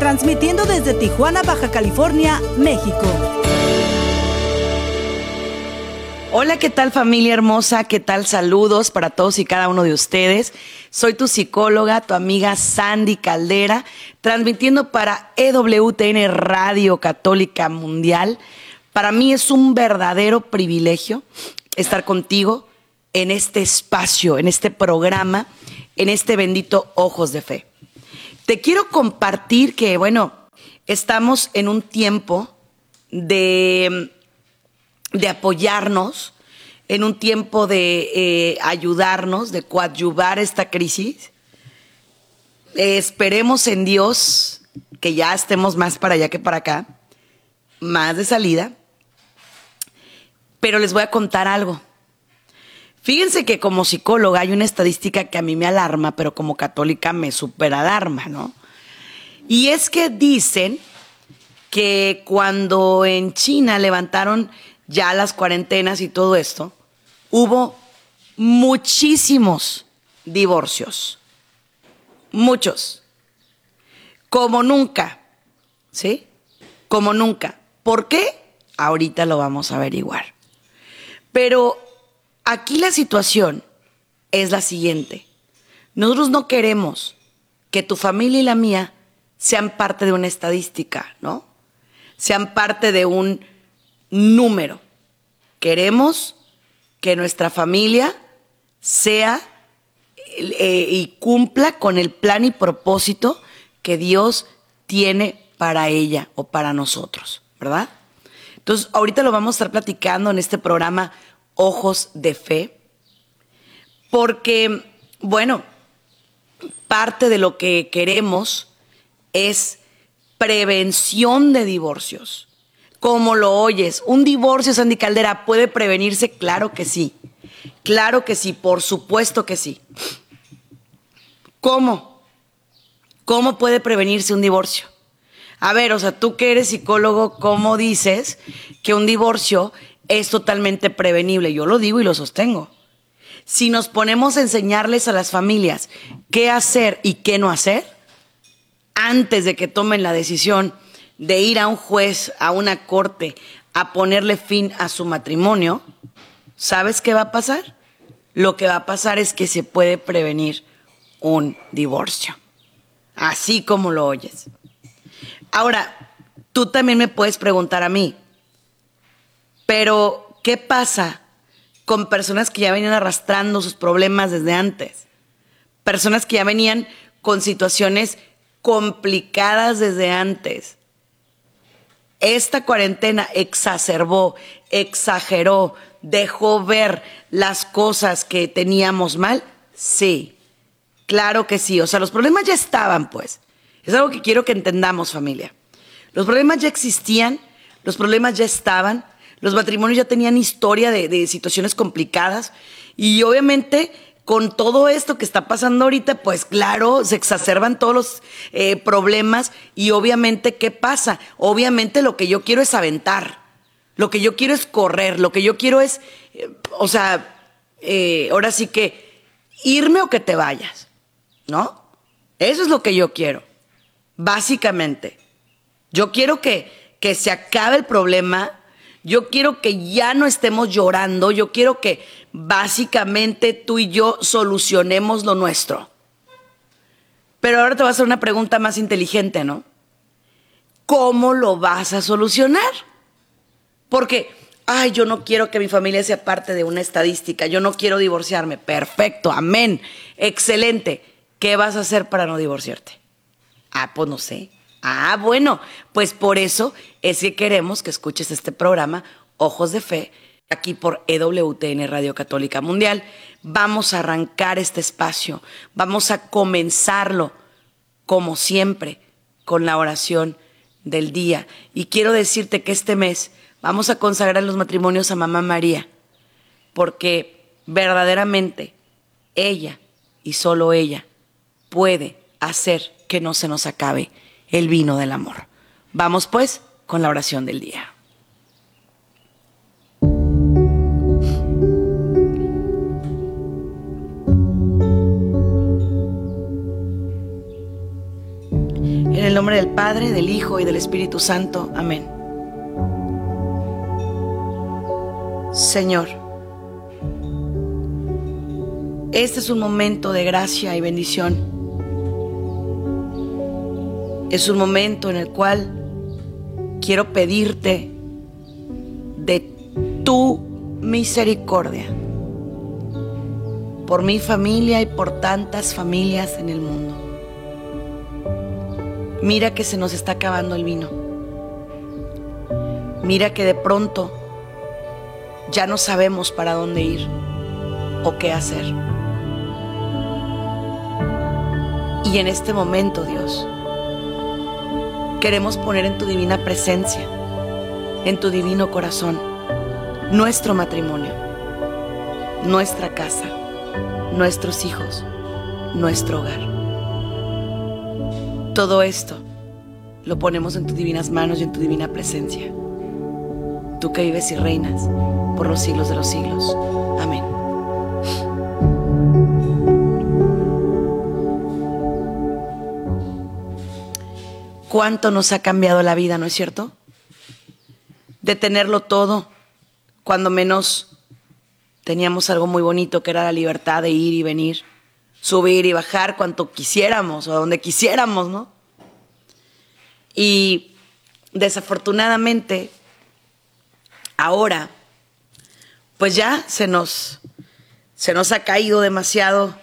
transmitiendo desde Tijuana, Baja California, México. Hola, ¿qué tal familia hermosa? ¿Qué tal? Saludos para todos y cada uno de ustedes. Soy tu psicóloga, tu amiga Sandy Caldera, transmitiendo para EWTN Radio Católica Mundial. Para mí es un verdadero privilegio estar contigo en este espacio, en este programa, en este bendito Ojos de Fe. Te quiero compartir que, bueno, estamos en un tiempo de, de apoyarnos, en un tiempo de eh, ayudarnos, de coadyuvar esta crisis. Eh, esperemos en Dios que ya estemos más para allá que para acá, más de salida. Pero les voy a contar algo. Fíjense que como psicóloga hay una estadística que a mí me alarma, pero como católica me supera alarma, ¿no? Y es que dicen que cuando en China levantaron ya las cuarentenas y todo esto, hubo muchísimos divorcios. Muchos. Como nunca. ¿Sí? Como nunca. ¿Por qué? Ahorita lo vamos a averiguar. Pero aquí la situación es la siguiente. Nosotros no queremos que tu familia y la mía sean parte de una estadística, ¿no? Sean parte de un número. Queremos que nuestra familia sea eh, y cumpla con el plan y propósito que Dios tiene para ella o para nosotros, ¿verdad? Entonces, ahorita lo vamos a estar platicando en este programa Ojos de Fe, porque, bueno, parte de lo que queremos es prevención de divorcios. Como lo oyes, un divorcio, Sandy Caldera, ¿puede prevenirse? Claro que sí. Claro que sí, por supuesto que sí. ¿Cómo? ¿Cómo puede prevenirse un divorcio? A ver, o sea, tú que eres psicólogo, ¿cómo dices que un divorcio es totalmente prevenible? Yo lo digo y lo sostengo. Si nos ponemos a enseñarles a las familias qué hacer y qué no hacer, antes de que tomen la decisión de ir a un juez, a una corte, a ponerle fin a su matrimonio, ¿sabes qué va a pasar? Lo que va a pasar es que se puede prevenir un divorcio. Así como lo oyes. Ahora, tú también me puedes preguntar a mí, pero ¿qué pasa con personas que ya venían arrastrando sus problemas desde antes? Personas que ya venían con situaciones complicadas desde antes esta cuarentena exacerbó, exageró, dejó ver las cosas que teníamos mal? Sí, claro que sí. O sea, los problemas ya estaban, pues. Es algo que quiero que entendamos, familia. Los problemas ya existían, los problemas ya estaban, los matrimonios ya tenían historia de, situaciones complicadas y obviamente con todo esto que está pasando ahorita, pues claro, se exacerban todos los eh, problemas y obviamente, ¿qué pasa? Obviamente lo que yo quiero es aventar, lo que yo quiero es correr, lo que yo quiero es, eh, o sea, eh, ahora sí que irme o que te vayas, ¿no? Eso es lo que yo quiero, básicamente. Yo quiero que, que se acabe el problema, yo quiero que ya no estemos llorando, yo quiero que básicamente tú y yo solucionemos lo nuestro. Pero ahora te voy a hacer una pregunta más inteligente, ¿no? ¿Cómo lo vas a solucionar? Porque, ay, yo no quiero que mi familia sea parte de una estadística, yo no quiero divorciarme. Perfecto, amén, excelente. ¿Qué vas a hacer para no divorciarte? Ah, pues no sé. Ah, bueno, pues por eso es que queremos que escuches este programa, Ojos de Fe, aquí por EWTN Radio Católica Mundial. Vamos a arrancar este espacio, vamos a comenzarlo, como siempre, con la oración del día. Y quiero decirte que este mes vamos a consagrar los matrimonios a Mamá María, porque verdaderamente ella y solo ella puede hacer que no se nos acabe el vino del amor. Vamos pues con la oración del día. En el nombre del Padre, del Hijo y del Espíritu Santo. Amén. Señor, este es un momento de gracia y bendición. Es un momento en el cual quiero pedirte de tu misericordia por mi familia y por tantas familias en el mundo. Mira que se nos está acabando el vino. Mira que de pronto ya no sabemos para dónde ir o qué hacer. Y en este momento, Dios, queremos poner en tu divina presencia, en tu divino corazón, nuestro matrimonio, nuestra casa, nuestros hijos, nuestro hogar. Todo esto lo ponemos en tus divinas manos y en tu divina presencia. Tú que vives y reinas por los siglos de los siglos. Amén. Cuánto nos ha cambiado la vida, ¿no es cierto? De tenerlo todo, cuando menos teníamos algo muy bonito que era la libertad de ir y venir, subir y bajar cuanto quisiéramos o donde quisiéramos, ¿no? Y desafortunadamente, ahora, pues ya se nos, se nos ha caído demasiado,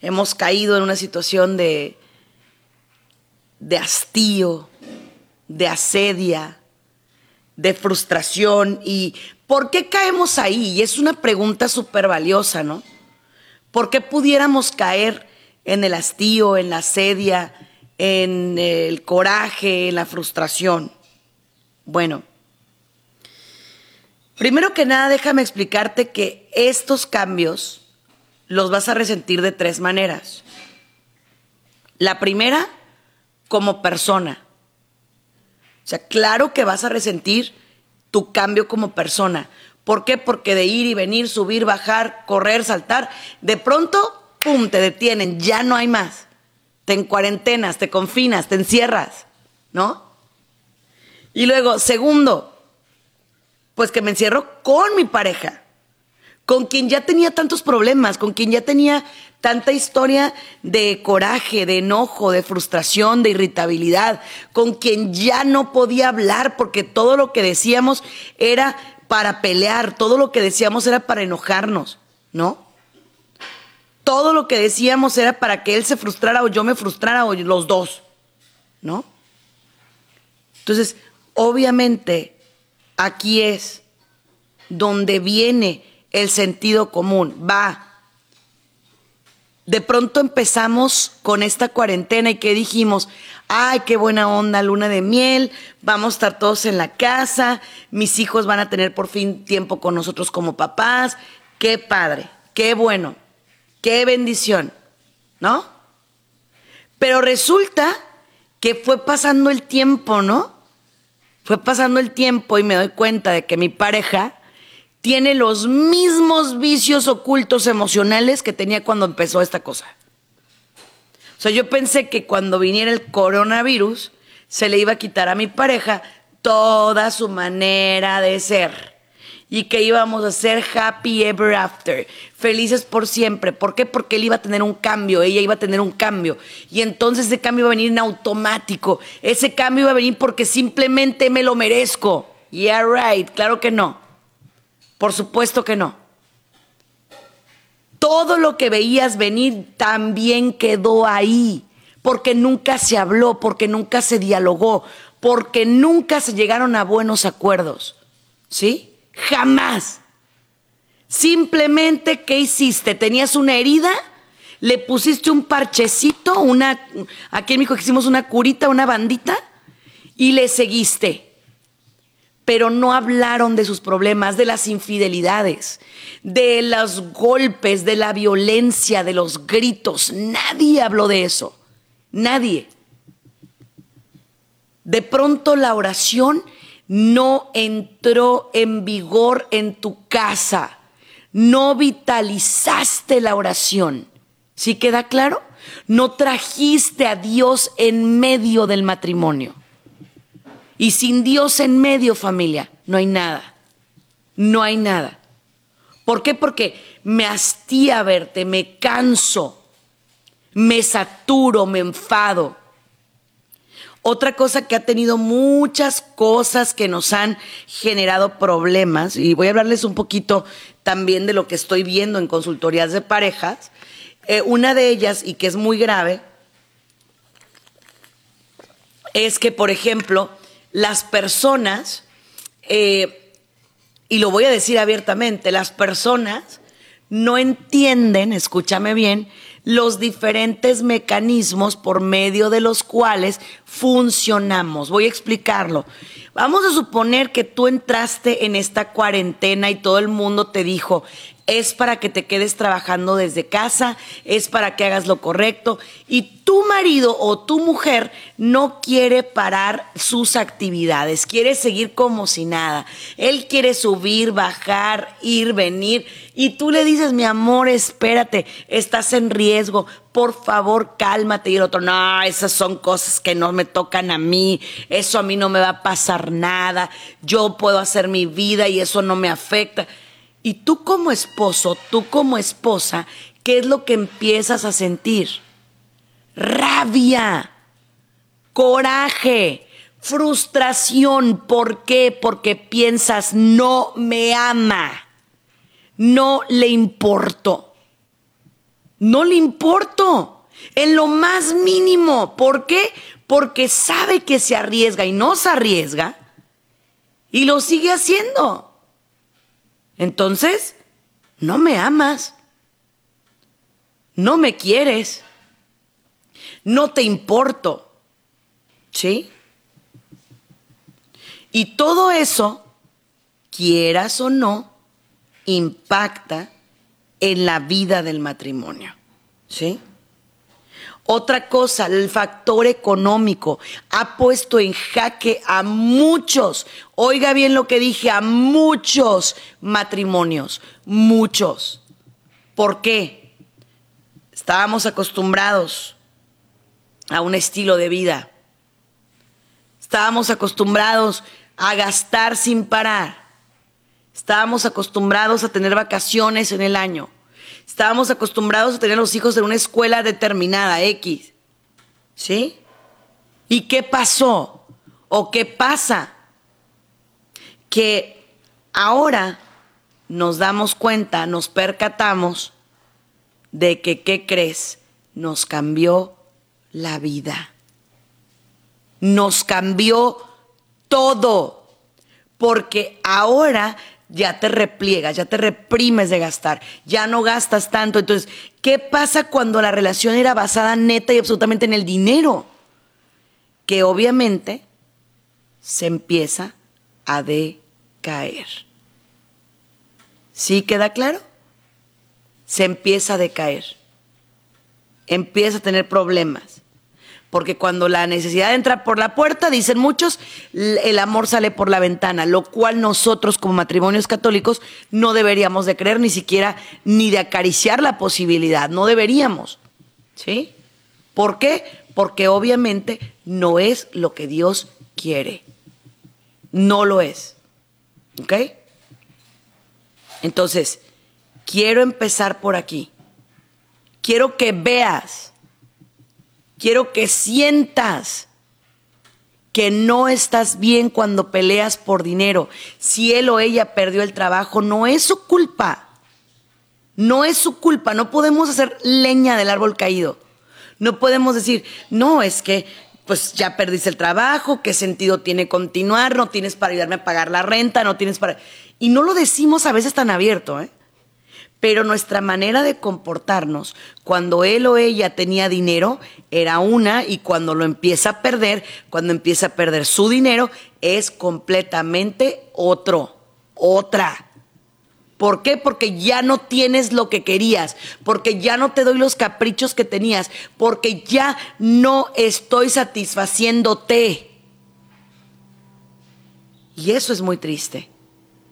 hemos caído en una situación de de hastío, de asedia, de frustración. ¿Y por qué caemos ahí? Y es una pregunta súper valiosa, ¿no? ¿Por qué pudiéramos caer en el hastío, en la asedia, en el coraje, en la frustración? Bueno, primero que nada déjame explicarte que estos cambios los vas a resentir de tres maneras. La primera como persona. O sea, claro que vas a resentir tu cambio como persona. ¿Por qué? Porque de ir y venir, subir, bajar, correr, saltar, de pronto, ¡pum!, te detienen, ya no hay más. Te encuarentenas, te confinas, te encierras, ¿no? Y luego, segundo, pues que me encierro con mi pareja, con quien ya tenía tantos problemas, con quien ya tenía tanta historia de coraje, de enojo, de frustración, de irritabilidad, con quien ya no podía hablar porque todo lo que decíamos era para pelear, todo lo que decíamos era para enojarnos, ¿no? Todo lo que decíamos era para que él se frustrara o yo me frustrara o los dos, ¿no? Entonces, obviamente, aquí es donde viene el sentido común. Va, de pronto empezamos con esta cuarentena y que dijimos, ay, qué buena onda, luna de miel, vamos a estar todos en la casa, mis hijos van a tener por fin tiempo con nosotros como papás, qué padre, qué bueno, qué bendición, ¿no? Pero resulta que fue pasando el tiempo, ¿no? Fue pasando el tiempo y me doy cuenta de que mi pareja tiene los mismos vicios ocultos emocionales que tenía cuando empezó esta cosa. O sea, yo pensé que cuando viniera el coronavirus se le iba a quitar a mi pareja toda su manera de ser y que íbamos a ser happy ever after, felices por siempre. ¿Por qué? Porque él iba a tener un cambio, ella iba a tener un cambio. Y entonces ese cambio iba a venir en automático. Ese cambio iba a venir porque simplemente me lo merezco. Yeah, right, claro que no. Por supuesto que no. Todo lo que veías venir también quedó ahí, porque nunca se habló, porque nunca se dialogó, porque nunca se llegaron a buenos acuerdos. ¿Sí? Jamás. Simplemente, ¿qué hiciste? ¿Tenías una herida? ¿Le pusiste un parchecito? Una, aquí en México hicimos una curita, una bandita? y le seguiste pero no hablaron de sus problemas, de las infidelidades, de los golpes, de la violencia, de los gritos. Nadie habló de eso. Nadie. De pronto la oración no entró en vigor en tu casa. No vitalizaste la oración. ¿Sí queda claro? No trajiste a Dios en medio del matrimonio. Y sin Dios en medio, familia, no hay nada. No hay nada. ¿Por qué? Porque me hastía verte, me canso, me saturo, me enfado. Otra cosa que ha tenido muchas cosas que nos han generado problemas, y voy a hablarles un poquito también de lo que estoy viendo en consultorías de parejas. Eh, una de ellas, y que es muy grave, es que, por ejemplo, las personas, eh, y lo voy a decir abiertamente, las personas no entienden, escúchame bien, los diferentes mecanismos por medio de los cuales funcionamos. Voy a explicarlo. Vamos a suponer que tú entraste en esta cuarentena y todo el mundo te dijo, es para que te quedes trabajando desde casa, es para que hagas lo correcto y tu marido o tu mujer no quiere parar sus actividades, quiere seguir como si nada. Él quiere subir, bajar, ir, venir y tú le dices, mi amor, espérate, estás en riesgo, por favor, cálmate. Y el otro, no, esas son cosas que no me tocan a mí, eso a mí no me va a pasar nada, yo puedo hacer mi vida y eso no me afecta. Y tú como esposo, tú como esposa, ¿qué es lo que empiezas a sentir? Rabia, coraje, frustración. ¿Por qué? Porque piensas, no me ama, no le importo. No le importo en lo más mínimo. ¿Por qué? Porque sabe que se arriesga y no se arriesga y lo sigue haciendo. Entonces, no me amas, no me quieres, no te importo, ¿sí? Y todo eso, quieras o no, impacta en la vida del matrimonio, ¿sí? Otra cosa, el factor económico ha puesto en jaque a muchos, oiga bien lo que dije, a muchos matrimonios, muchos. ¿Por qué? Estábamos acostumbrados a un estilo de vida. Estábamos acostumbrados a gastar sin parar. Estábamos acostumbrados a tener vacaciones en el año Estábamos acostumbrados a tener a los hijos en una escuela determinada, X. ¿Sí? ¿Y qué pasó? ¿O qué pasa? Que ahora nos damos cuenta, nos percatamos de que, ¿qué crees? Nos cambió la vida. Nos cambió todo. Porque ahora ya te repliegas, ya te reprimes de gastar, ya no gastas tanto. Entonces, ¿qué pasa cuando la relación era basada neta y absolutamente en el dinero? Que obviamente se empieza a decaer. ¿Sí queda claro? Se empieza a decaer. Empieza a tener problemas. Porque cuando la necesidad entra por la puerta, dicen muchos, el amor sale por la ventana, lo cual nosotros como matrimonios católicos no deberíamos de creer ni siquiera ni de acariciar la posibilidad, no deberíamos. ¿Sí? ¿Por qué? Porque obviamente no es lo que Dios quiere. No lo es. ¿Ok? Entonces, quiero empezar por aquí. Quiero que veas Quiero que sientas que no estás bien cuando peleas por dinero. Si él o ella perdió el trabajo, no es su culpa. No es su culpa. No podemos hacer leña del árbol caído. No podemos decir, no, es que pues ya perdiste el trabajo, qué sentido tiene continuar, no tienes para ayudarme a pagar la renta, no tienes para... Y no lo decimos a veces tan abierto, ¿eh? Pero nuestra manera de comportarnos cuando él o ella tenía dinero era una y cuando lo empieza a perder, cuando empieza a perder su dinero, es completamente otro, otra. ¿Por qué? Porque ya no tienes lo que querías, porque ya no te doy los caprichos que tenías, porque ya no estoy satisfaciéndote. Y eso es muy triste.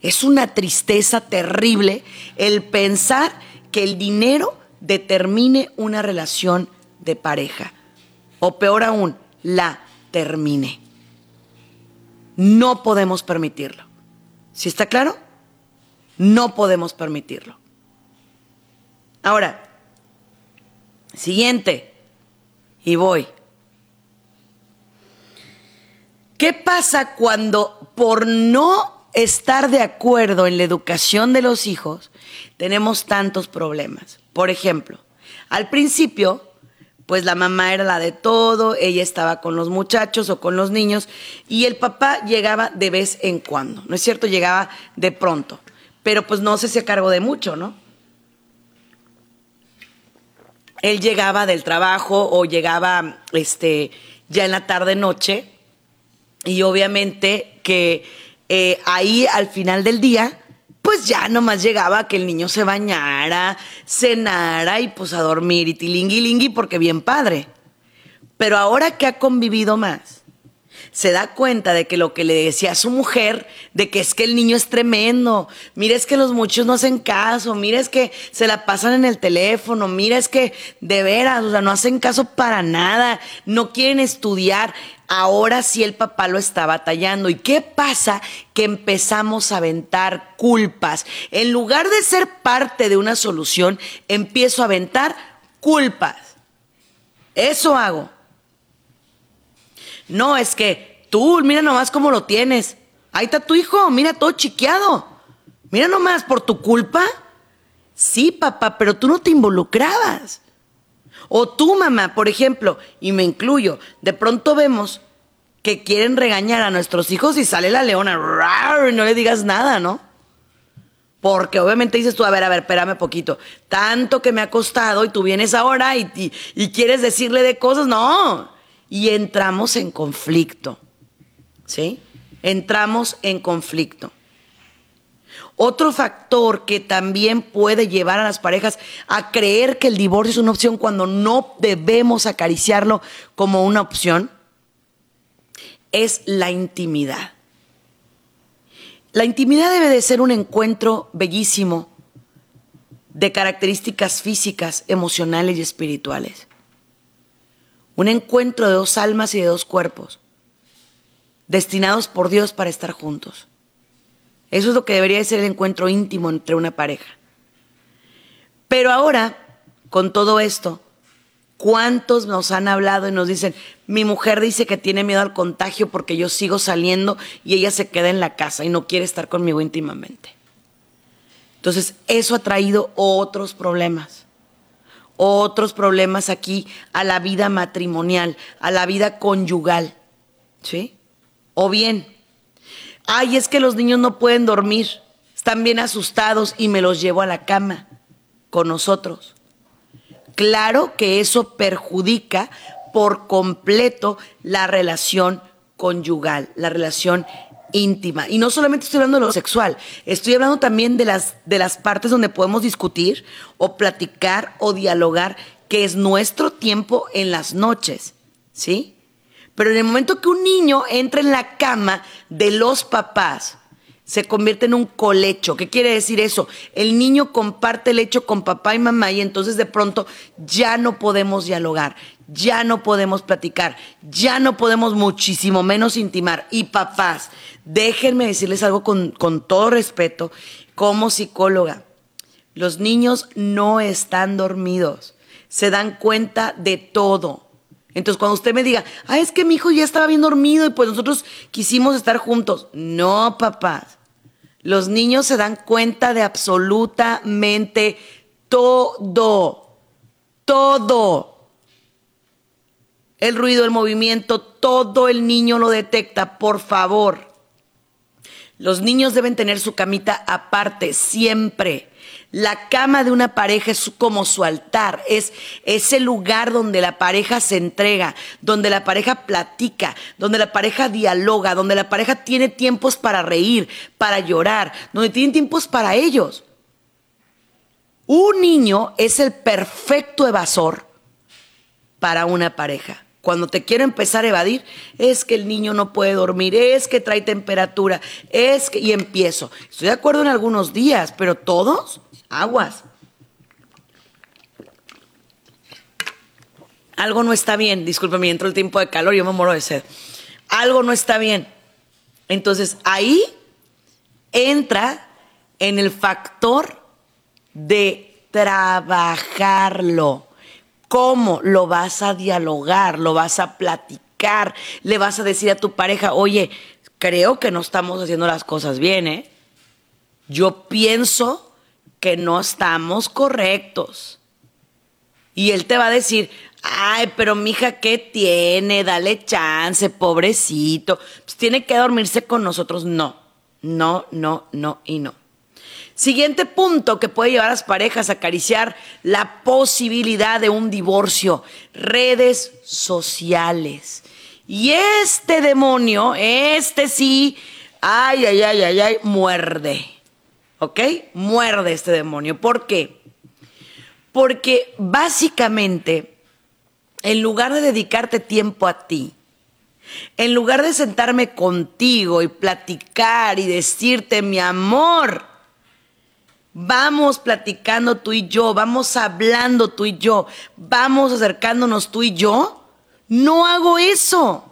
Es una tristeza terrible el pensar que el dinero determine una relación de pareja. O peor aún, la termine. No podemos permitirlo. ¿Sí está claro? No podemos permitirlo. Ahora, siguiente. Y voy. ¿Qué pasa cuando por no estar de acuerdo en la educación de los hijos, tenemos tantos problemas. Por ejemplo, al principio, pues la mamá era la de todo, ella estaba con los muchachos o con los niños y el papá llegaba de vez en cuando, ¿no es cierto? Llegaba de pronto, pero pues no se hacía cargo de mucho, ¿no? Él llegaba del trabajo o llegaba este, ya en la tarde noche y obviamente que eh, ahí al final del día, pues ya nomás llegaba que el niño se bañara, cenara y pues a dormir y tilingui lingui porque bien padre. Pero ahora que ha convivido más, se da cuenta de que lo que le decía a su mujer, de que es que el niño es tremendo, mira es que los muchos no hacen caso, mira es que se la pasan en el teléfono, mira es que de veras, o sea, no hacen caso para nada, no quieren estudiar. Ahora sí el papá lo está batallando. ¿Y qué pasa? Que empezamos a aventar culpas. En lugar de ser parte de una solución, empiezo a aventar culpas. Eso hago. No, es que tú, mira nomás cómo lo tienes. Ahí está tu hijo, mira todo chiqueado. Mira nomás, por tu culpa. Sí, papá, pero tú no te involucrabas. O tú, mamá, por ejemplo, y me incluyo, de pronto vemos que quieren regañar a nuestros hijos y sale la leona, y no le digas nada, ¿no? Porque obviamente dices tú, a ver, a ver, espérame poquito. Tanto que me ha costado y tú vienes ahora y, y quieres decirle de cosas, no y entramos en conflicto. ¿Sí? Entramos en conflicto. Otro factor que también puede llevar a las parejas a creer que el divorcio es una opción cuando no debemos acariciarlo como una opción es la intimidad. La intimidad debe de ser un encuentro bellísimo de características físicas, emocionales y espirituales. Un encuentro de dos almas y de dos cuerpos, destinados por Dios para estar juntos. Eso es lo que debería ser el encuentro íntimo entre una pareja. Pero ahora, con todo esto, ¿cuántos nos han hablado y nos dicen, mi mujer dice que tiene miedo al contagio porque yo sigo saliendo y ella se queda en la casa y no quiere estar conmigo íntimamente? Entonces, eso ha traído otros problemas otros problemas aquí a la vida matrimonial, a la vida conyugal. ¿Sí? O bien, ay, es que los niños no pueden dormir, están bien asustados y me los llevo a la cama con nosotros. Claro que eso perjudica por completo la relación conyugal, la relación íntima. Y no solamente estoy hablando de lo sexual, estoy hablando también de las, de las partes donde podemos discutir o platicar o dialogar, que es nuestro tiempo en las noches, ¿sí? Pero en el momento que un niño entra en la cama de los papás, se convierte en un colecho. ¿Qué quiere decir eso? El niño comparte el hecho con papá y mamá y entonces de pronto ya no podemos dialogar, ya no podemos platicar, ya no podemos muchísimo menos intimar. Y papás, déjenme decirles algo con, con todo respeto, como psicóloga. Los niños no están dormidos, se dan cuenta de todo. Entonces, cuando usted me diga, ah, es que mi hijo ya estaba bien dormido y pues nosotros quisimos estar juntos. No, papás. Los niños se dan cuenta de absolutamente todo, todo. El ruido, el movimiento, todo el niño lo detecta, por favor. Los niños deben tener su camita aparte, siempre. La cama de una pareja es como su altar, es ese lugar donde la pareja se entrega, donde la pareja platica, donde la pareja dialoga, donde la pareja tiene tiempos para reír, para llorar, donde tienen tiempos para ellos. Un niño es el perfecto evasor para una pareja. Cuando te quiero empezar a evadir, es que el niño no puede dormir, es que trae temperatura, es que... Y empiezo. Estoy de acuerdo en algunos días, pero todos aguas. Algo no está bien, discúlpeme, entró el tiempo de calor, yo me muero de sed. Algo no está bien. Entonces ahí entra en el factor de trabajarlo. ¿Cómo lo vas a dialogar? ¿Lo vas a platicar? ¿Le vas a decir a tu pareja, oye, creo que no estamos haciendo las cosas bien, ¿eh? Yo pienso que no estamos correctos. Y él te va a decir, ay, pero mija, ¿qué tiene? Dale chance, pobrecito. Pues tiene que dormirse con nosotros. No, no, no, no y no. Siguiente punto que puede llevar a las parejas a acariciar la posibilidad de un divorcio, redes sociales. Y este demonio, este sí, ay, ay, ay, ay, ay, muerde. ¿Ok? Muerde este demonio. ¿Por qué? Porque básicamente, en lugar de dedicarte tiempo a ti, en lugar de sentarme contigo y platicar y decirte, mi amor, vamos platicando tú y yo, vamos hablando tú y yo, vamos acercándonos tú y yo, no hago eso.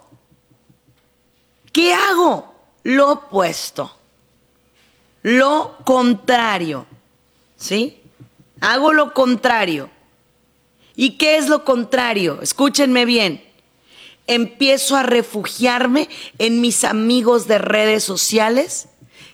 ¿Qué hago? Lo opuesto lo contrario. ¿Sí? Hago lo contrario. ¿Y qué es lo contrario? Escúchenme bien. Empiezo a refugiarme en mis amigos de redes sociales,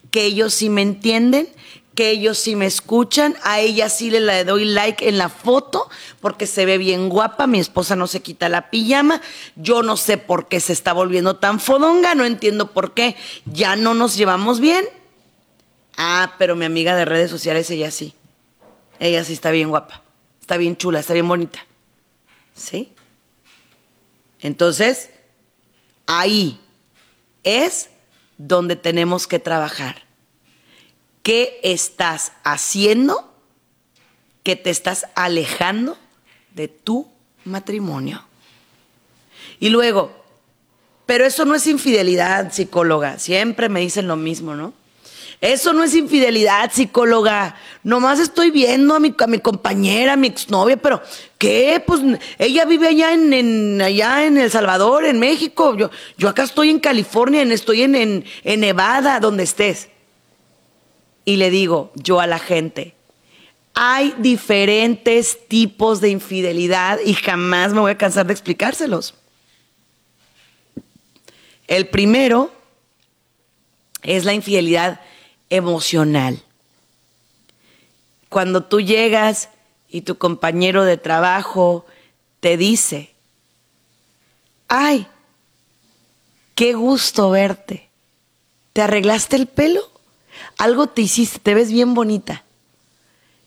que ellos sí me entienden, que ellos sí me escuchan, a ella sí le doy like en la foto porque se ve bien guapa, mi esposa no se quita la pijama, yo no sé por qué se está volviendo tan fodonga, no entiendo por qué, ya no nos llevamos bien, Ah, pero mi amiga de redes sociales, ella sí. Ella sí está bien guapa. Está bien chula, está bien bonita. ¿Sí? Entonces, ahí es donde tenemos que trabajar. ¿Qué estás haciendo que te estás alejando de tu matrimonio? Y luego, pero eso no es infidelidad, psicóloga. Siempre me dicen lo mismo, ¿no? Eso no es infidelidad, psicóloga. Nomás estoy viendo a mi, compañera, a mi exnovia, pero ¿qué? Pues ella vive allá en, El Salvador, en México. Yo, acá estoy en California, estoy en, en, en Nevada, donde estés. Y le digo yo a la gente, hay diferentes tipos de infidelidad y jamás me voy a cansar de explicárselos. El primero es la infidelidad emocional. Cuando tú llegas y tu compañero de trabajo te dice, ay, qué gusto verte. ¿Te arreglaste el pelo? Algo te hiciste, te ves bien bonita.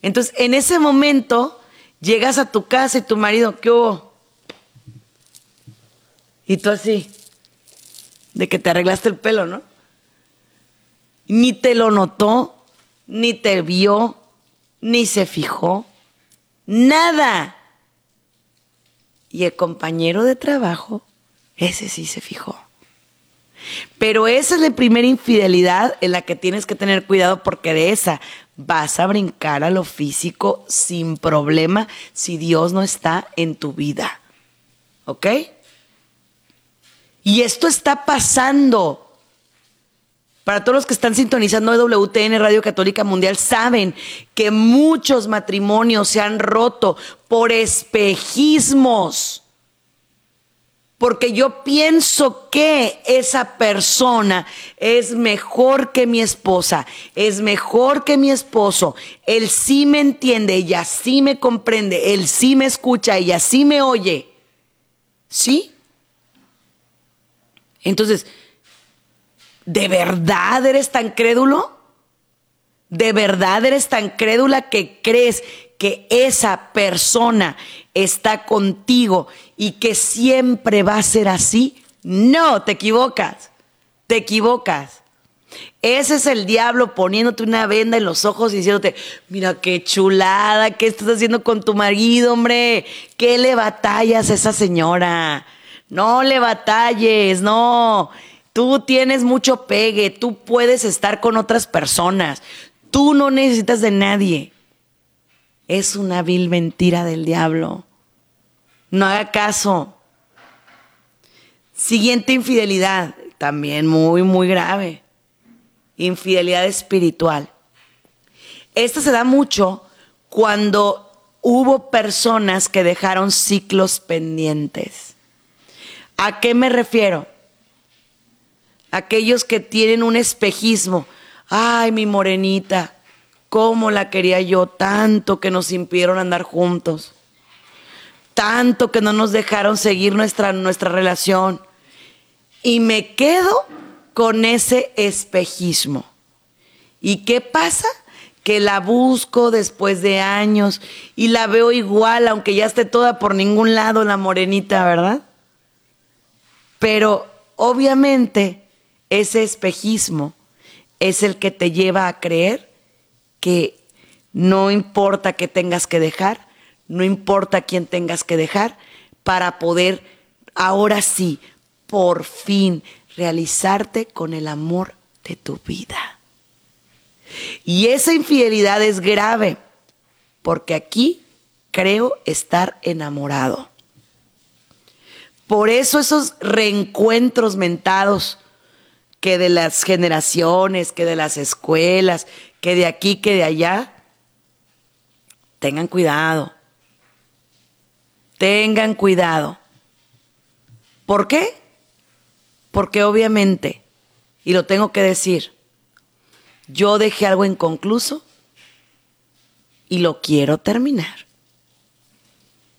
Entonces, en ese momento, llegas a tu casa y tu marido, ¿qué hubo? Y tú así, de que te arreglaste el pelo, ¿no? Ni te lo notó, ni te vio, ni se fijó, nada. Y el compañero de trabajo, ese sí se fijó. Pero esa es la primera infidelidad en la que tienes que tener cuidado porque de esa vas a brincar a lo físico sin problema si Dios no está en tu vida. ¿Ok? Y esto está pasando. Para todos los que están sintonizando WTN Radio Católica Mundial, saben que muchos matrimonios se han roto por espejismos. Porque yo pienso que esa persona es mejor que mi esposa, es mejor que mi esposo. Él sí me entiende, ella sí me comprende, él sí me escucha, ella sí me oye. ¿Sí? Entonces, ¿De verdad eres tan crédulo? ¿De verdad eres tan crédula que crees que esa persona está contigo y que siempre va a ser así? No, te equivocas, te equivocas. Ese es el diablo poniéndote una venda en los ojos y diciéndote, mira qué chulada, ¿qué estás haciendo con tu marido, hombre? ¿Qué le batallas a esa señora? No le batalles, no. Tú tienes mucho pegue, tú puedes estar con otras personas, tú no necesitas de nadie. Es una vil mentira del diablo. No haga caso. Siguiente infidelidad, también muy, muy grave. Infidelidad espiritual. Esta se da mucho cuando hubo personas que dejaron ciclos pendientes. ¿A qué me refiero? Aquellos que tienen un espejismo. Ay, mi morenita, cómo la quería yo, tanto que nos impidieron andar juntos, tanto que no nos dejaron seguir nuestra, nuestra relación. Y me quedo con ese espejismo. ¿Y qué pasa? Que la busco después de años y la veo igual, aunque ya esté toda por ningún lado la morenita, ¿verdad? Pero obviamente ese espejismo es el que te lleva a creer que no importa que tengas que dejar, no importa quién tengas que dejar, para poder ahora sí, por fin, realizarte con el amor de tu vida. Y esa infidelidad es grave, porque aquí creo estar enamorado. Por eso esos reencuentros mentados que de las generaciones, que de las escuelas, que de aquí, que de allá, tengan cuidado. Tengan cuidado. ¿Por qué? Porque obviamente, y lo tengo que decir, yo dejé algo inconcluso y lo quiero terminar.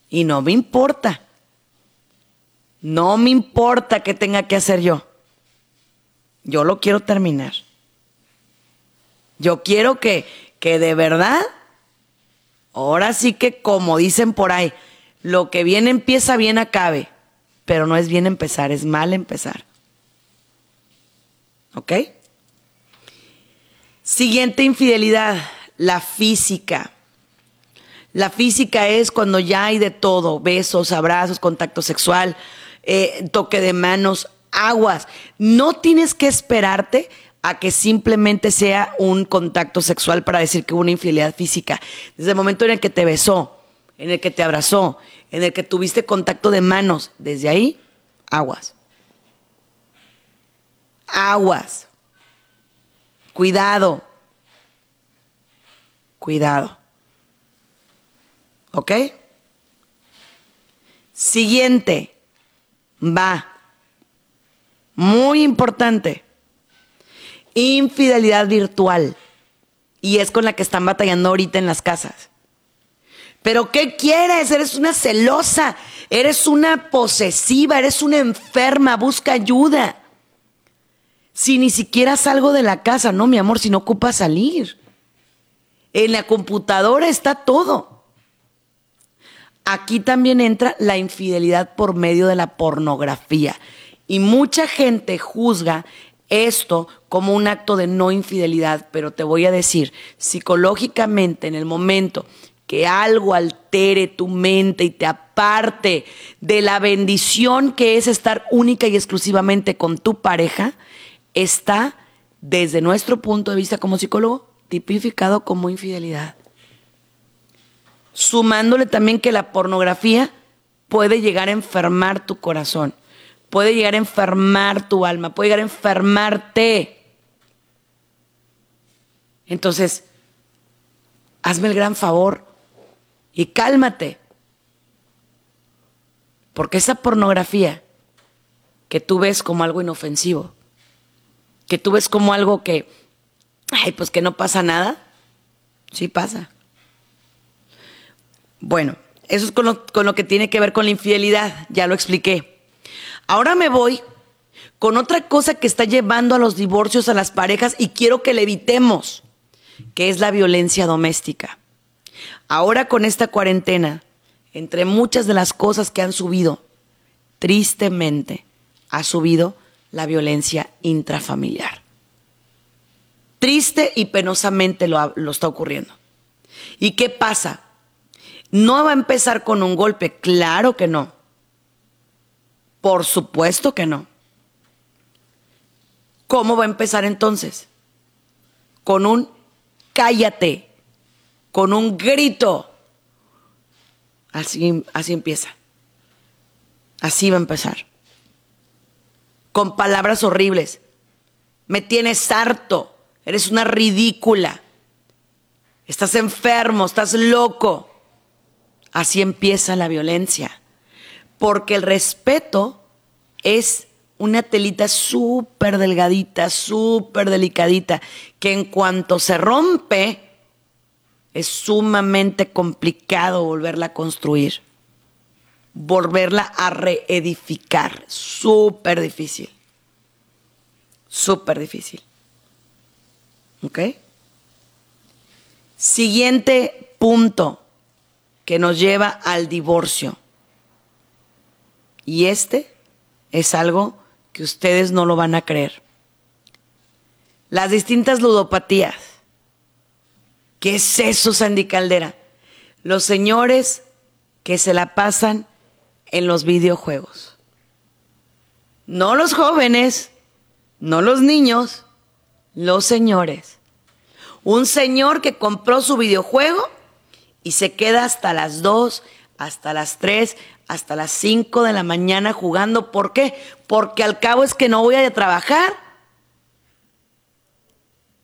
Y no me importa. No me importa qué tenga que hacer yo. Yo lo quiero terminar. Yo quiero que, que de verdad, ahora sí que como dicen por ahí, lo que bien empieza, bien acabe. Pero no es bien empezar, es mal empezar. ¿Ok? Siguiente infidelidad, la física. La física es cuando ya hay de todo, besos, abrazos, contacto sexual, eh, toque de manos, aguas. No tienes que esperarte a que simplemente sea un contacto sexual para decir que hubo una infidelidad física. Desde el momento en el que te besó, en el que te abrazó, en el que tuviste contacto de manos, desde ahí, aguas. Aguas. Cuidado. Cuidado. ¿Ok? Siguiente. Va. Muy importante. Infidelidad virtual. Y es con la que están batallando ahorita en las casas. Pero ¿qué quieres? Eres una celosa, eres una posesiva, eres una enferma, busca ayuda. Si ni siquiera salgo de la casa, no, mi amor, si no ocupa salir. En la computadora está todo. Aquí también entra la infidelidad por medio de la pornografía. Y mucha gente juzga esto como un acto de no infidelidad, pero te voy a decir, psicológicamente en el momento que algo altere tu mente y te aparte de la bendición que es estar única y exclusivamente con tu pareja, está, desde nuestro punto de vista como psicólogo, tipificado como infidelidad. Sumándole también que la pornografía puede llegar a enfermar tu corazón puede llegar a enfermar tu alma, puede llegar a enfermarte. Entonces, hazme el gran favor y cálmate. Porque esa pornografía que tú ves como algo inofensivo, que tú ves como algo que, ay, pues que no pasa nada, sí pasa. Bueno, eso es con lo, con lo que tiene que ver con la infidelidad, ya lo expliqué. Ahora me voy con otra cosa que está llevando a los divorcios a las parejas y quiero que le evitemos. que es la violencia doméstica. Ahora con esta cuarentena, entre muchas de las cosas que han subido, tristemente ha subido la violencia intrafamiliar. Triste y penosamente lo, está ocurriendo. ¿Y qué pasa? ¿No va a empezar con un golpe? Claro que no. Por supuesto que no. ¿Cómo va a empezar entonces? Con un cállate, con un grito. Así, así empieza. Así va a empezar. Con palabras horribles. Me tienes harto. Eres una ridícula. Estás enfermo, estás loco. Así empieza la violencia. Porque el respeto es una telita súper delgadita, súper delicadita, que en cuanto se rompe, es sumamente complicado volverla a construir, volverla a reedificar, súper difícil, súper difícil. ¿Ok? Siguiente punto que nos lleva al divorcio. Y este es algo que ustedes no lo van a creer. Las distintas ludopatías. ¿Qué es eso, Sandy Caldera? Los señores que se la pasan en los videojuegos. No los jóvenes, no los niños, los señores. Un señor que compró su videojuego y se queda hasta las 2, hasta las 3, hasta las 5 de la mañana jugando. ¿Por qué? Porque al cabo es que no voy a trabajar.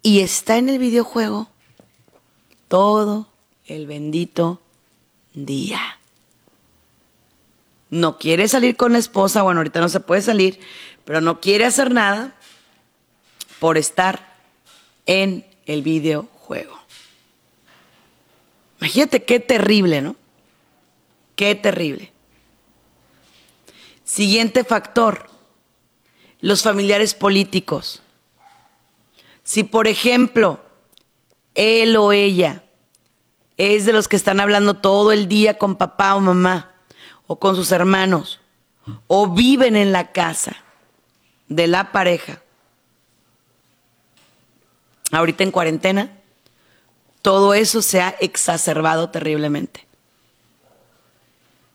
Y está en el videojuego todo el bendito día. No quiere salir con la esposa, bueno, ahorita no se puede salir, pero no quiere hacer nada por estar en el videojuego. Imagínate qué terrible, ¿no? Qué terrible. Siguiente factor, los familiares políticos. Si, por ejemplo, él o ella es de los que están hablando todo el día con papá o mamá, o con sus hermanos, o viven en la casa de la pareja, ahorita en cuarentena, todo eso se ha exacerbado terriblemente.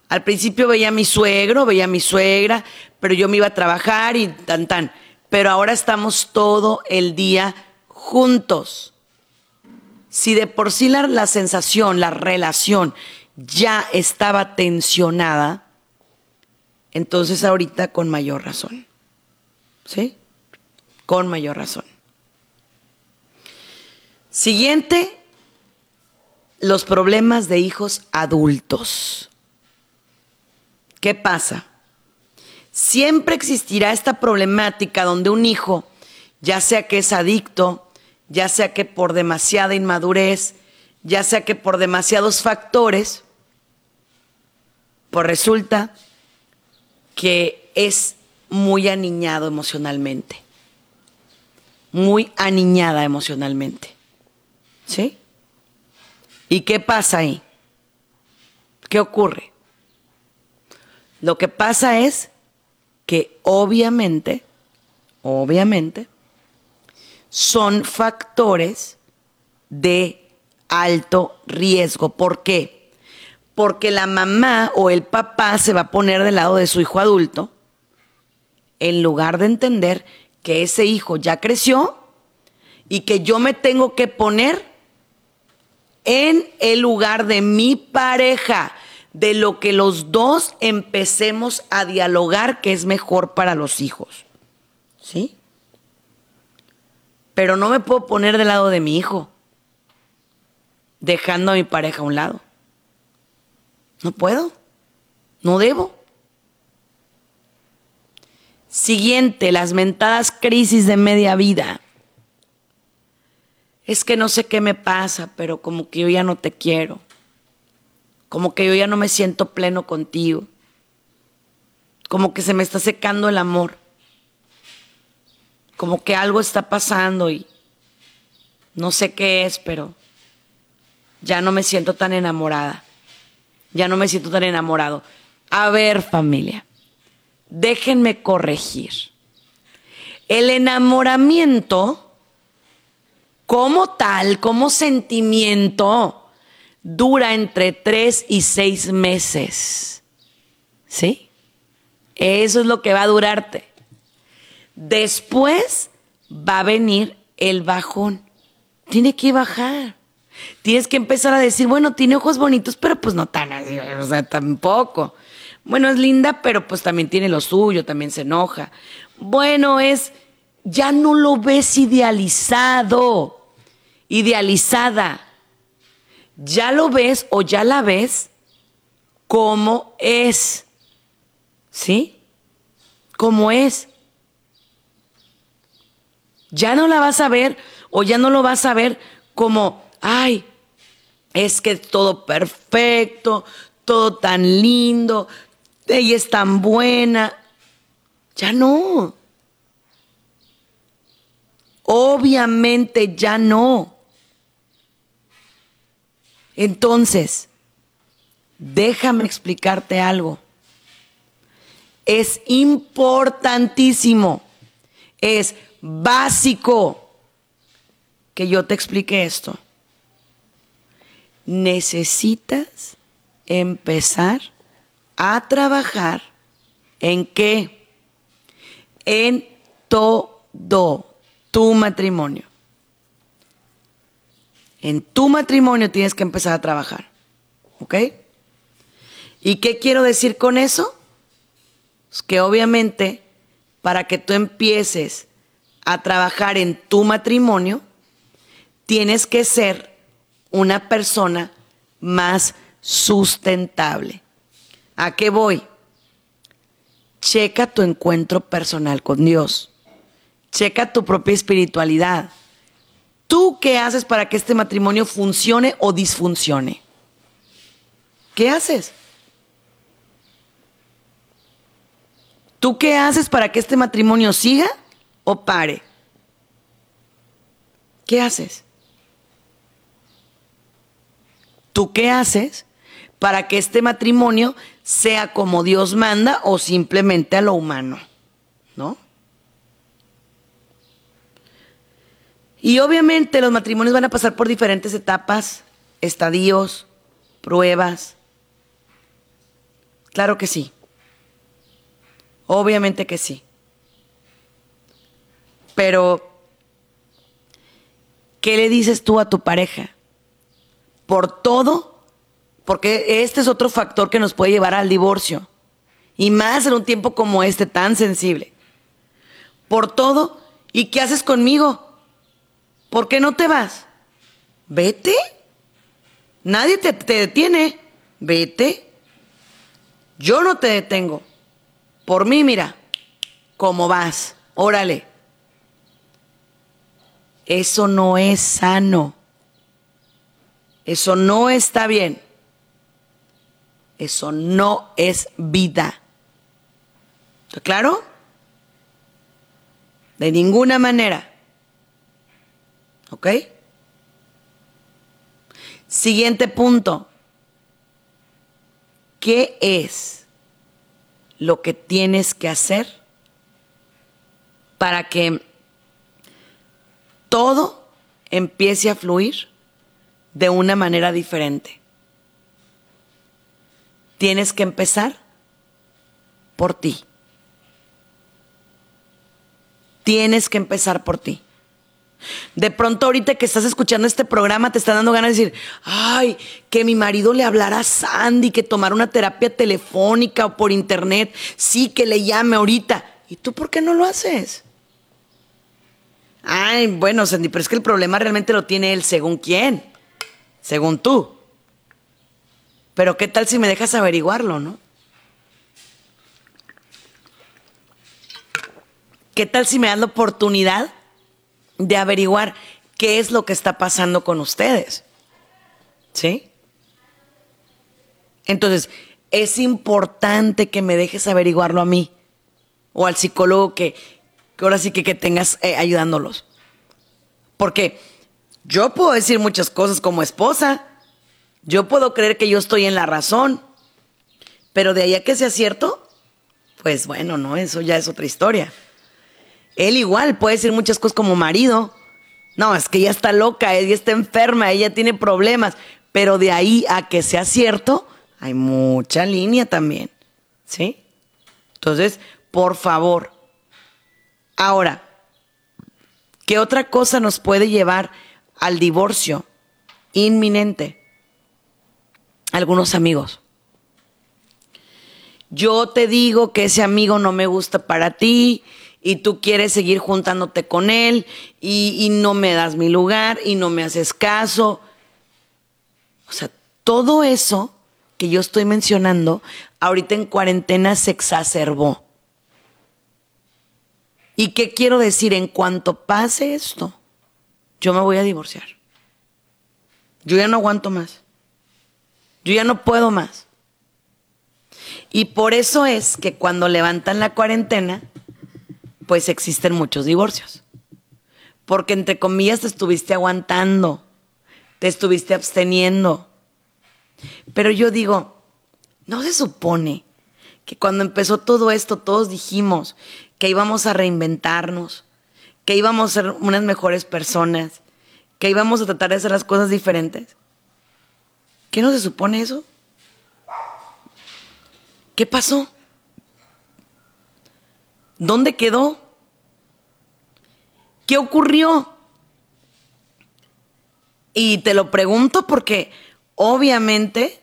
Al principio veía a mi suegro, veía a mi suegra, pero yo me iba a trabajar y tan tan. Pero ahora estamos todo el día juntos. Si de por sí la, la sensación, la relación ya estaba tensionada, entonces ahorita con mayor razón. ¿Sí? Con mayor razón. Siguiente, los problemas de hijos adultos. ¿Qué pasa? Siempre existirá esta problemática donde un hijo, ya sea que es adicto, ya sea que por demasiada inmadurez, ya sea que por demasiados factores, pues resulta que es muy aniñado emocionalmente, muy aniñada emocionalmente. ¿Sí? ¿Y qué pasa ahí? ¿Qué ocurre? Lo que pasa es que obviamente, obviamente, son factores de alto riesgo. ¿Por qué? Porque la mamá o el papá se va a poner del lado de su hijo adulto en lugar de entender que ese hijo ya creció y que yo me tengo que poner en el lugar de mi pareja de lo que los dos empecemos a dialogar que es mejor para los hijos. ¿Sí? Pero no me puedo poner del lado de mi hijo, dejando a mi pareja a un lado. No puedo, no debo. Siguiente, las mentadas crisis de media vida. Es que no sé qué me pasa, pero como que yo ya no te quiero como que yo ya no me siento pleno contigo, como que se me está secando el amor, como que algo está pasando y no sé qué es, pero ya no me siento tan enamorada. Ya no me siento tan enamorado. A ver, familia, déjenme corregir. El enamoramiento, como tal, como sentimiento, dura entre tres y seis meses. ¿Sí? Eso es lo que va a durarte. Después va a venir el bajón. Tiene que bajar. Tienes que empezar a decir, bueno, tiene ojos bonitos, pero pues no tan así, o sea, tampoco. Bueno, es linda, pero pues también tiene lo suyo, también se enoja. Bueno, es, ya no lo ves idealizado, idealizada. Ya lo ves o ya la ves como es. ¿Sí? Como es. Ya no la vas a ver o ya no lo vas a ver como, ay, es que todo perfecto, todo tan lindo, ella es tan buena. Ya no. Obviamente ya no. Entonces, déjame explicarte algo. Es importantísimo, es básico que yo te explique esto. Necesitas empezar a trabajar en qué? En todo tu matrimonio. En tu matrimonio tienes que empezar a trabajar. ¿Ok? ¿Y qué quiero decir con eso? Pues que obviamente para que tú empieces a trabajar en tu matrimonio, tienes que ser una persona más sustentable. ¿A qué voy? Checa tu encuentro personal con Dios. Checa tu propia espiritualidad. ¿Tú qué haces para que este matrimonio funcione o disfuncione? ¿Qué haces? ¿Tú qué haces para que este matrimonio siga o pare? ¿Qué haces? ¿Tú qué haces para que este matrimonio sea como Dios manda o simplemente a lo humano, ¿no? Y obviamente los matrimonios van a pasar por diferentes etapas, estadios, pruebas. Claro que sí. Obviamente que sí. Pero, ¿qué le dices tú a tu pareja? Por todo porque este es otro factor que nos puede llevar al divorcio. Y más en un tiempo como este, tan sensible. Por todo. ¿Y qué haces conmigo? ¿Por qué no te vas? Vete. Nadie te, te detiene. Vete. Yo no te detengo. Por mí, mira, cómo vas. Órale. Eso no es sano. Eso no está bien. Eso no es vida. ¿Está claro? De ninguna manera. ¿Ok? Siguiente punto. ¿Qué es lo que tienes que hacer para que todo empiece a fluir de una manera diferente? tienes que empezar por ti. Tienes que empezar por ti. De pronto ahorita que estás escuchando este programa te está dando ganas de decir, ay, que mi marido le hablara a Sandy, que tomara una terapia telefónica o por internet, sí, que le llame ahorita. ¿Y tú por qué no lo haces? Ay, bueno, Sandy, pero es que el problema realmente lo tiene él, según quién, según tú. Pero ¿qué tal si me dejas averiguarlo, no? ¿Qué tal si me das la oportunidad de averiguar qué es lo que está pasando con ustedes? ¿Sí? Entonces, es importante que me dejes averiguarlo a mí o al psicólogo que, ahora sí que, que tengas eh, ayudándolos. Porque Yo puedo decir muchas cosas como esposa. Yo puedo creer que yo estoy en la razón. Pero de ahí a que sea cierto, pues bueno, no, eso ya es otra historia. Él igual puede decir muchas cosas como marido. No, es que ella está loca, ella está enferma, ella tiene problemas. Pero de ahí a que sea cierto, hay mucha línea también. ¿Sí? Entonces, por favor. Ahora, ¿qué otra cosa nos puede llevar al divorcio inminente? Algunos amigos. Yo te digo que ese amigo no me gusta para ti y tú quieres seguir juntándote con él y, y no me das mi lugar y no me haces caso. O sea, todo eso que yo estoy mencionando, ahorita en cuarentena se exacerbó. ¿Y qué quiero decir? En cuanto pase esto, yo me voy a divorciar. Yo ya no aguanto más. Yo ya no puedo más. Y por eso es que cuando levantan la cuarentena, pues existen muchos divorcios. Porque entre comillas te estuviste aguantando, te estuviste absteniendo. Pero yo digo, no se supone que cuando empezó todo esto todos dijimos que íbamos a reinventarnos, que íbamos a ser unas mejores personas, que íbamos a tratar de hacer las cosas diferentes. ¿Qué no se supone eso? ¿Qué pasó? ¿Dónde quedó? ¿Qué ocurrió? Y te lo pregunto porque obviamente,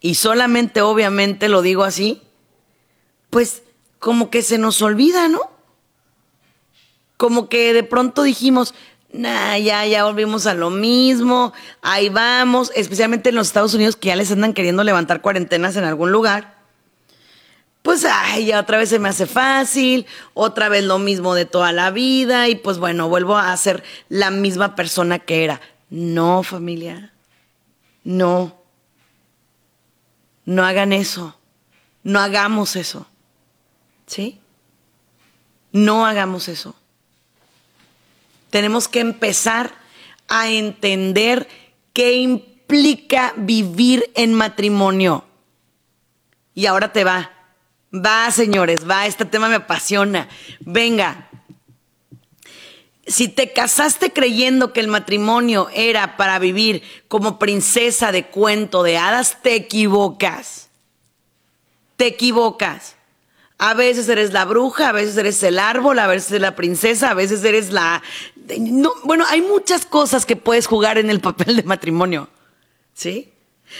y solamente obviamente lo digo así, pues como que se nos olvida, ¿no? Como que de pronto dijimos, nah, ya, ya volvimos a lo mismo, ahí vamos, especialmente en los Estados Unidos que ya les andan queriendo levantar cuarentenas en algún lugar. Pues, ay, ya otra vez se me hace fácil, otra vez lo mismo de toda la vida y pues bueno, vuelvo a ser la misma persona que era. No, familia, no. No hagan eso, no hagamos eso. ¿Sí? No hagamos eso. Tenemos que empezar a entender qué implica vivir en matrimonio. Y ahora te va. Va, señores, va, este tema me apasiona. Venga. Si te casaste creyendo que el matrimonio era para vivir como princesa de cuento de hadas, te equivocas. Te equivocas. A veces eres la bruja, a veces eres el árbol, a veces eres la princesa, a veces eres la... No, bueno, hay muchas cosas que puedes jugar en el papel de matrimonio. ¿Sí?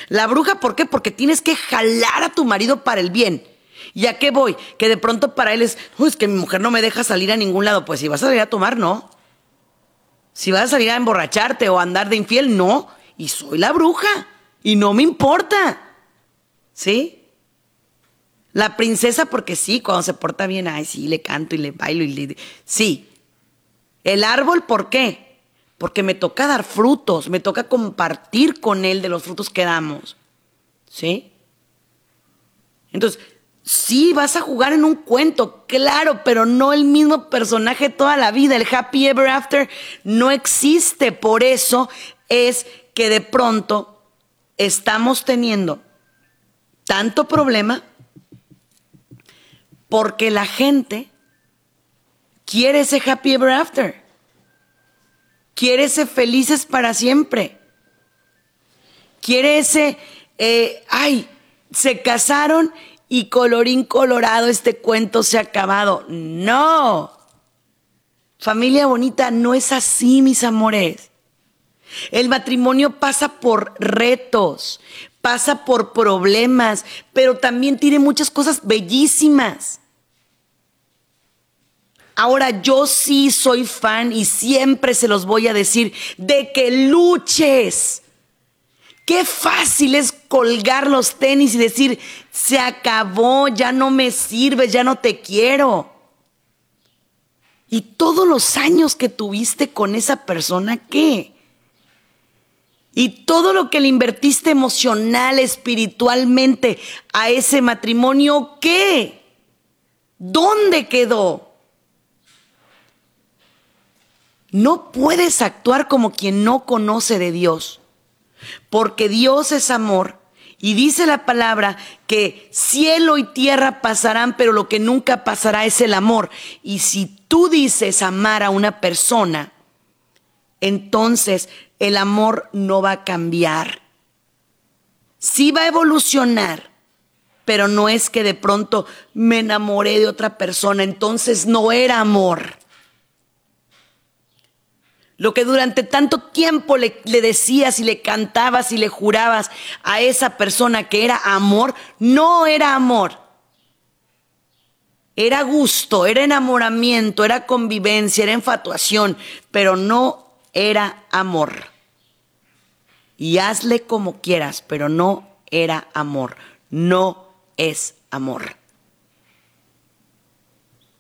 La bruja, ¿por qué? Porque tienes que jalar a tu marido para el bien. ¿Y a qué voy? Que de pronto para él es, es que mi mujer no me deja salir a ningún lado. Pues si vas a salir a tomar, no. Si vas a salir a emborracharte o a andar de infiel, no. Y soy la bruja. Y no me importa. ¿Sí? La princesa, porque sí, cuando se porta bien, ay, sí, le canto y le bailo y le. Sí. El árbol, ¿por qué? Porque me toca dar frutos, me toca compartir con él de los frutos que damos. ¿Sí? Entonces, sí, vas a jugar en un cuento, claro, pero no el mismo personaje toda la vida. El happy ever after no existe. Por eso es que de pronto estamos teniendo tanto problema porque la gente quiere ese happy ever after. Quiere ese felices para siempre. Quiere ese, eh, ay, se casaron y colorín colorado, este cuento se ha acabado. No. Familia bonita, no es así, mis amores. El matrimonio pasa por retos, pasa por problemas, pero también tiene muchas cosas bellísimas. Ahora yo sí soy fan y siempre se los voy a decir de que luches. Qué fácil es colgar los tenis y decir, se acabó, ya no me sirves, ya no te quiero. Y todos los años que tuviste con esa persona, ¿qué? Y todo lo que le invertiste emocional, espiritualmente a ese matrimonio, ¿qué? ¿Dónde quedó? No puedes actuar como quien no conoce de Dios, porque Dios es amor y dice la palabra que cielo y tierra pasarán, pero lo que nunca pasará es el amor. Y si tú dices amar a una persona, entonces el amor no va a cambiar. Sí va a evolucionar, pero no es que de pronto me enamoré de otra persona, entonces no era amor. Lo que durante tanto tiempo le, decías y le cantabas y le jurabas a esa persona que era amor, no era amor. Era gusto, era enamoramiento, era convivencia, era infatuación, pero no era amor. Y hazle como quieras, pero no era amor. No es amor.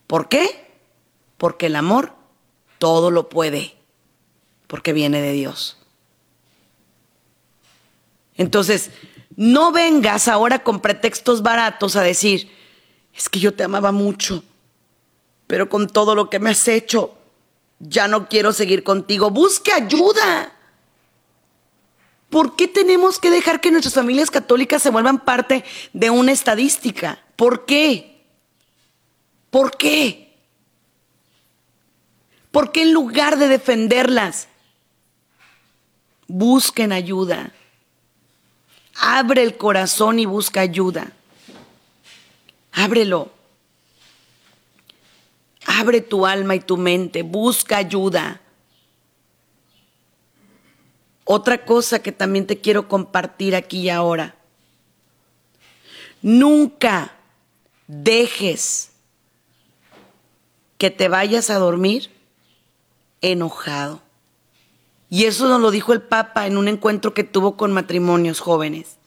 ¿Por qué? Porque el amor todo lo puede porque viene de Dios. Entonces, no vengas ahora con pretextos baratos a decir, es que yo te amaba mucho, pero con todo lo que me has hecho, ya no quiero seguir contigo. Busque ayuda. ¿Por qué tenemos que dejar que nuestras familias católicas se vuelvan parte de una estadística? ¿Por qué? ¿Por qué? ¿Por qué en lugar de defenderlas, busquen ayuda. Abre el corazón y busca ayuda. Ábrelo. Abre tu alma y tu mente, busca ayuda. Otra cosa que también te quiero compartir aquí y ahora. Nunca dejes que te vayas a dormir enojado. Y eso nos lo dijo el Papa en un encuentro que tuvo con matrimonios jóvenes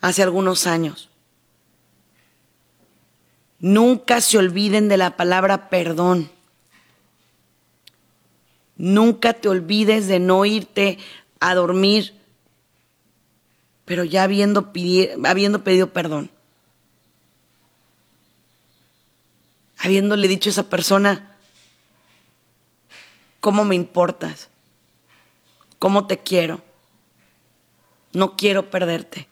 hace algunos años. Nunca se olviden de la palabra perdón. Nunca te olvides de no irte a dormir, pero ya habiendo, habiendo pedido perdón. Habiéndole dicho a esa persona, cómo me importas, cómo te quiero. No quiero perderte.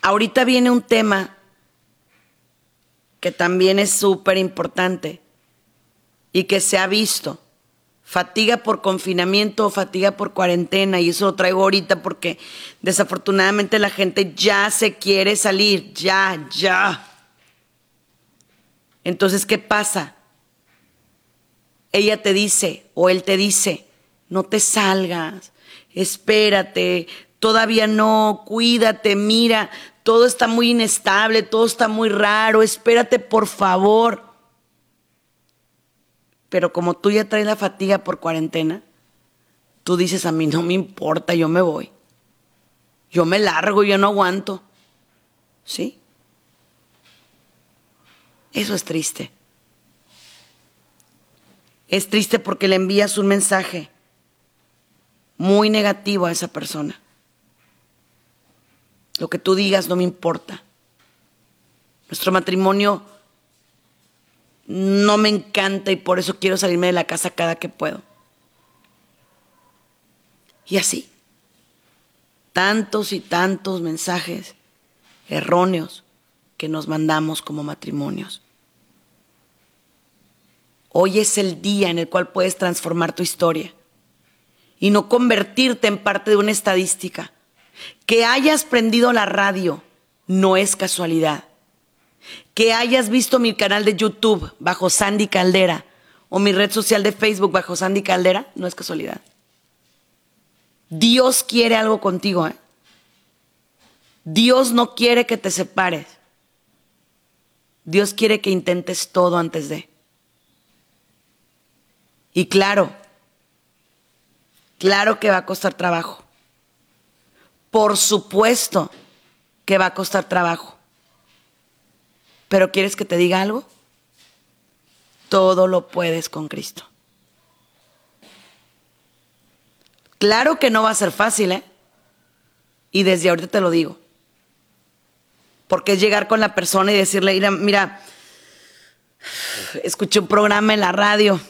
Ahorita viene un tema que también es súper importante y que se ha visto. Fatiga por confinamiento o fatiga por cuarentena. Y eso lo traigo ahorita porque desafortunadamente la gente ya se quiere salir. Ya, ya. Entonces, ¿qué pasa? Ella te dice o él te dice, no te salgas, espérate, todavía no, cuídate, mira, todo está muy inestable, todo está muy raro, espérate por favor. Pero como tú ya traes la fatiga por cuarentena, tú dices a mí no me importa, yo me voy. Yo me largo, yo no aguanto. ¿Sí? Eso es triste. Es triste porque le envías un mensaje muy negativo a esa persona. Lo que tú digas no me importa. Nuestro matrimonio no me encanta y por eso quiero salirme de la casa cada que puedo. Y así, tantos y tantos mensajes erróneos que nos mandamos como matrimonios. Hoy es el día en el cual puedes transformar tu historia y no convertirte en parte de una estadística. Que hayas prendido la radio no es casualidad. Que hayas visto mi canal de YouTube bajo Sandy Caldera o mi red social de Facebook bajo Sandy Caldera no es casualidad. Dios quiere algo contigo. ¿eh? Dios no quiere que te separes. Dios quiere que intentes todo antes de. Y claro, claro que va a costar trabajo. Por supuesto que va a costar trabajo. Pero ¿quieres que te diga algo? Todo lo puedes con Cristo. Claro que no va a ser fácil, ¿eh? Y desde ahorita te lo digo. Porque es llegar con la persona y decirle, mira, mira Escuché un programa en la radio.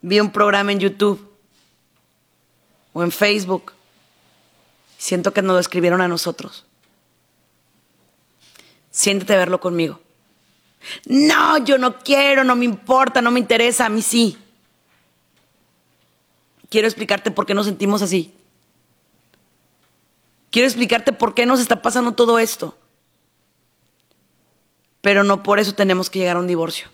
Vi un programa en YouTube o en Facebook. Siento que nos lo escribieron a nosotros. Siéntete a verlo conmigo. No, yo no quiero, no me importa, no me interesa, a mí sí. Quiero explicarte por qué nos sentimos así. Quiero explicarte por qué nos está pasando todo esto. Pero no por eso tenemos que llegar a un divorcio.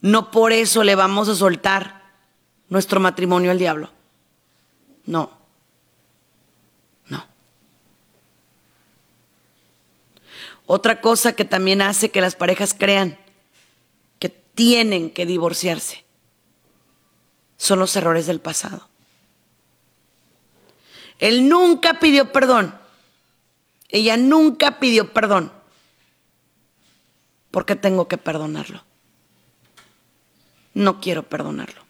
No por eso le vamos a soltar nuestro matrimonio al diablo. No. No. Otra cosa que también hace que las parejas crean que tienen que divorciarse son los errores del pasado. Él nunca pidió perdón. Ella nunca pidió perdón. ¿Por qué tengo que perdonarlo? No quiero perdonarlo.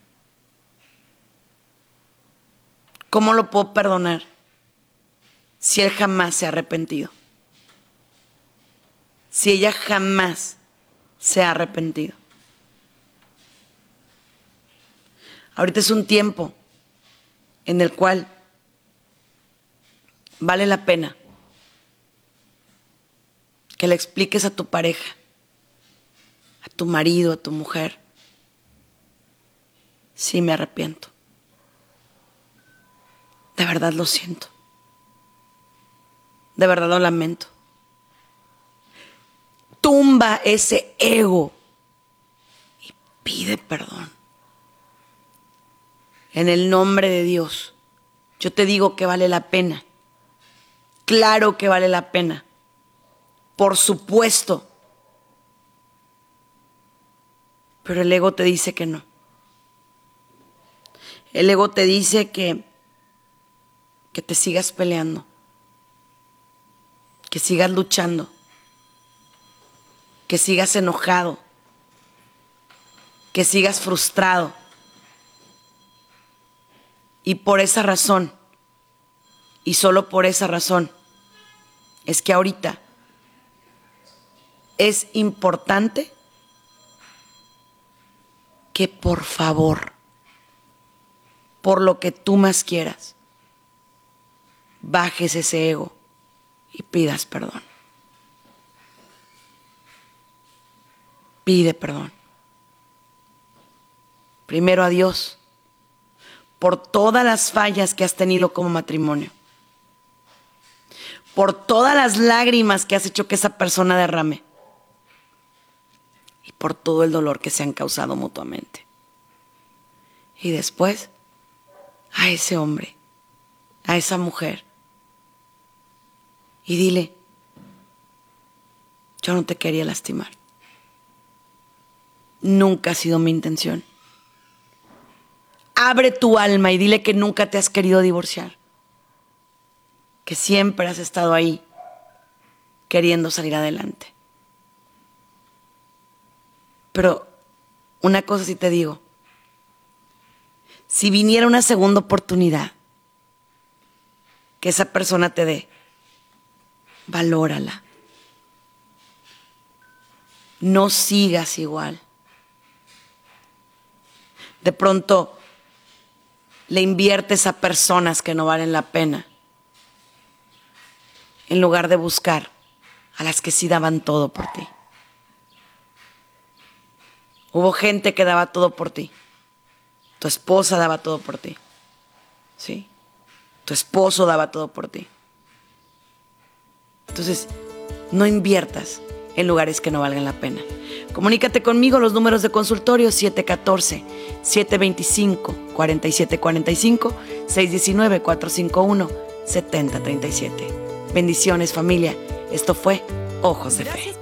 ¿Cómo lo puedo perdonar si él jamás se ha arrepentido? Si ella jamás se ha arrepentido. Ahorita es un tiempo en el cual vale la pena que le expliques a tu pareja, a tu marido, a tu mujer, sí me arrepiento. De verdad lo siento. De verdad lo lamento. Tumba ese ego y pide perdón. En el nombre de Dios, yo te digo que vale la pena. Claro que vale la pena. Por supuesto. Pero el ego te dice que no. El ego te dice que, que te sigas peleando, que sigas luchando, que sigas enojado, que sigas frustrado. Y por esa razón, y solo por esa razón, es que ahorita es importante que por favor, por lo que tú más quieras, bajes ese ego y pidas perdón. Pide perdón. Primero a Dios por todas las fallas que has tenido como matrimonio, por todas las lágrimas que has hecho que esa persona derrame y por todo el dolor que se han causado mutuamente. Y después, a ese hombre, a esa mujer, y dile, yo no te quería lastimar. Nunca ha sido mi intención abre tu alma y dile que nunca te has querido divorciar, que siempre has estado ahí queriendo salir adelante. Pero una cosa sí te digo, si viniera una segunda oportunidad que esa persona te dé, valórala. No sigas igual. De pronto le inviertes a personas que no valen la pena, en lugar de buscar a las que sí daban todo por ti. Hubo gente que daba todo por ti. Tu esposa daba todo por ti. ¿Sí? Tu esposo daba todo por ti. Entonces, no inviertas en lugares que no valgan la pena. Comunícate conmigo los números de consultorio 714-725-4745, 619-451-7037. Bendiciones familia. Esto fue Ojos de Fe.